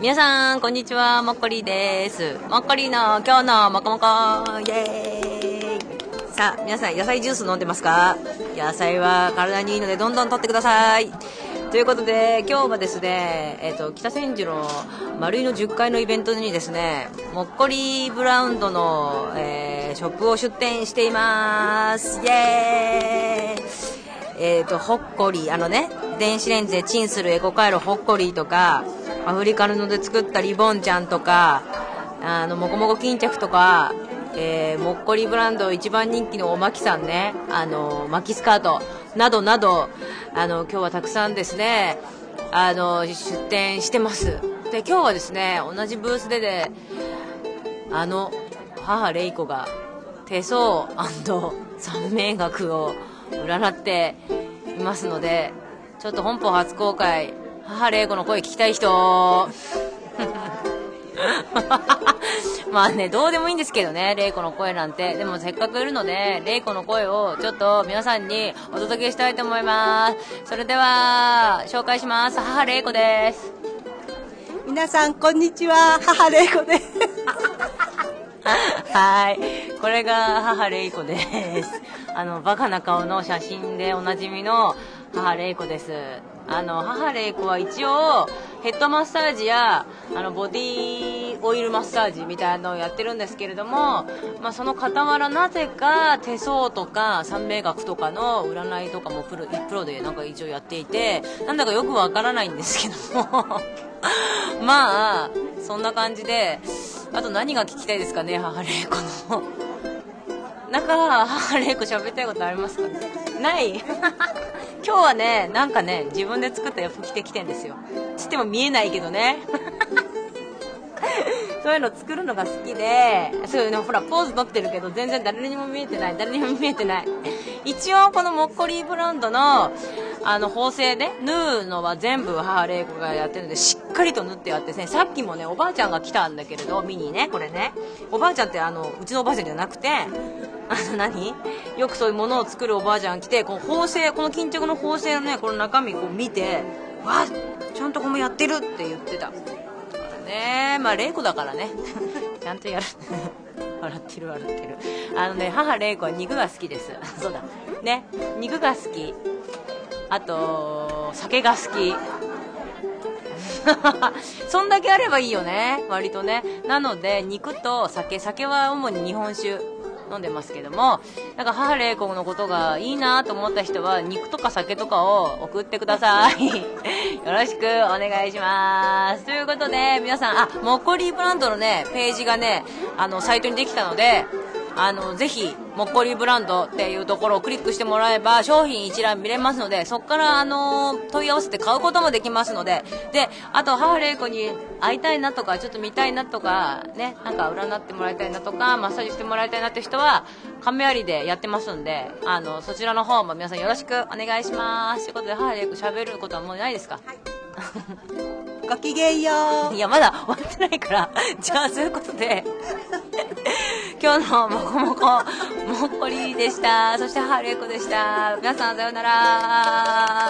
皆さん、こんにちは。もっこりです。もっこりの今日のもこもこイエーイさあ、皆さん、野菜ジュース飲んでますか？野菜は体にいいので、どんどんとってください。ということで、今日はですね、えっ、ー、と、北千住の丸井の10階のイベントにですね、もっこりブラウンドの、えー、ショップを出店しています。イエーイえっ、ー、と、ほっこり、あのね、電子レンジでチンするエコカイロほっこりとか、アフリカ布で作ったリボンちゃんとか、あの、もこもこ巾着とか、えー、もっこりブランド一番人気のおまきさんね、あの、巻きスカート、などなど、あの、今日はたくさんですね、あの、出店してます。で、今日はですね、同じブースでで、あの、母レイコが手相三名学を占っていますので、ちょっと本邦初公開、母玲子の声聞きたい人 まあね、どうでもいいんですけどね、玲子の声なんて。でもせっかくいるので、玲子の声をちょっと皆さんにお届けしたいと思います。それでは、紹介します。母玲子です。皆さん、こんにちは。母玲子です。はい。これが母玲子です。あの、バカな顔の写真でおなじみの母玲子です。あの母玲子は一応ヘッドマッサージやあのボディオイルマッサージみたいなのをやってるんですけれども、まあ、その傍らなぜか手相とか三名学とかの占いとかもプロプロでなんか一応やっていてなんだかよくわからないんですけども まあそんな感じであと何が聞きたいですかね母玲子のなんか母玲子喋りたいことありますか？ない 今日はね、なんかね、自分で作った洋服着てきてんですよ。つっても見えないけどね。そういうの作るのが好きで、そういうのほら、ポーズ取ってるけど、全然誰にも見えてない、誰にも見えてない。一応、このモッコリーブランドの、あの、縫製で、縫うのは全部母玲子がやってるので、しっかりと縫ってやってね、さっきもね、おばあちゃんが来たんだけれど、見にね、これね。おばあちゃんってあの、うちのおばあちゃんじゃなくて、あの何？よくそういうものを作るおばあちゃん来て、この縫製、この巾着の縫製のね、この中身こう見て、わちゃんとこのやってるって言ってた。だからね、まあ、玲子だからね。ちゃんとやる。笑ってる笑ってる。あのね、母玲子は肉が好きです。そうだ。ね、肉が好き。あと、酒が好き。そんだけあればいいよね。割とね。なので、肉と酒。酒は主に日本酒。飲んでますけども、なんか母玲子のことがいいなと思った人は、肉とか酒とかを送ってください。よろしくお願いします。ということで、皆さん、あ、モッコリーブランドのね、ページがね、あの、サイトにできたので、あの、ぜひ、もっこりブランドっていうところをクリックしてもらえば、商品一覧見れますので、そこから、あの、問い合わせて買うこともできますので、で、あと、母玲子に会いたいなとか、ちょっと見たいなとか、ね、なんか占ってもらいたいなとか、マッサージしてもらいたいなって人は、亀有でやってますんで、あの、そちらの方も皆さんよろしくお願いします。ということで、母玲子喋ることはもうないですか？はい。ごきげんよう。いや、まだ終わってないから、じゃあ、そういうことで、今日のもこもこ、もっこりでした。そして、はるえこでした。皆さん、さようなら。